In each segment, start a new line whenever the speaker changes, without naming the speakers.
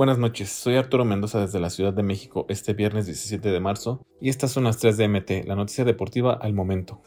Buenas noches, soy Arturo Mendoza desde la Ciudad de México este viernes 17 de marzo y estas son las 3 de MT, la noticia deportiva al momento.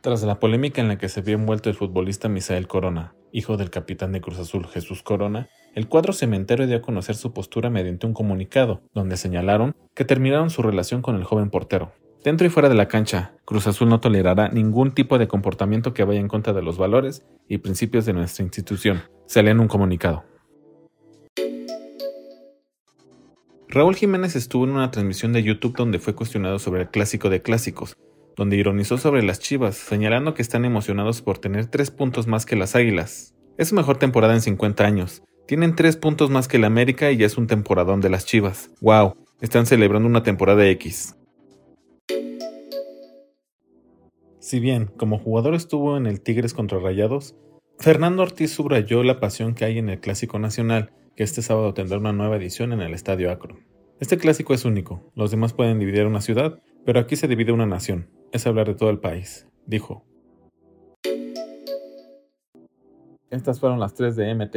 Tras la polémica en la que se vio envuelto el futbolista Misael Corona, hijo del capitán de Cruz Azul Jesús Corona, el cuadro cementero dio a conocer su postura mediante un comunicado, donde señalaron que terminaron su relación con el joven portero. Dentro y fuera de la cancha, Cruz Azul no tolerará ningún tipo de comportamiento que vaya en contra de los valores y principios de nuestra institución, se lee en un comunicado. Raúl Jiménez estuvo en una transmisión de YouTube donde fue cuestionado sobre el clásico de clásicos, donde ironizó sobre las Chivas, señalando que están emocionados por tener tres puntos más que las Águilas. Es su mejor temporada en 50 años. Tienen tres puntos más que el América y ya es un temporadón de las Chivas. ¡Wow! Están celebrando una temporada X. Si bien como jugador estuvo en el Tigres contra Rayados, Fernando Ortiz subrayó la pasión que hay en el Clásico Nacional, que este sábado tendrá una nueva edición en el Estadio Acro. Este clásico es único, los demás pueden dividir una ciudad, pero aquí se divide una nación, es hablar de todo el país, dijo. Estas fueron las 3 de MT.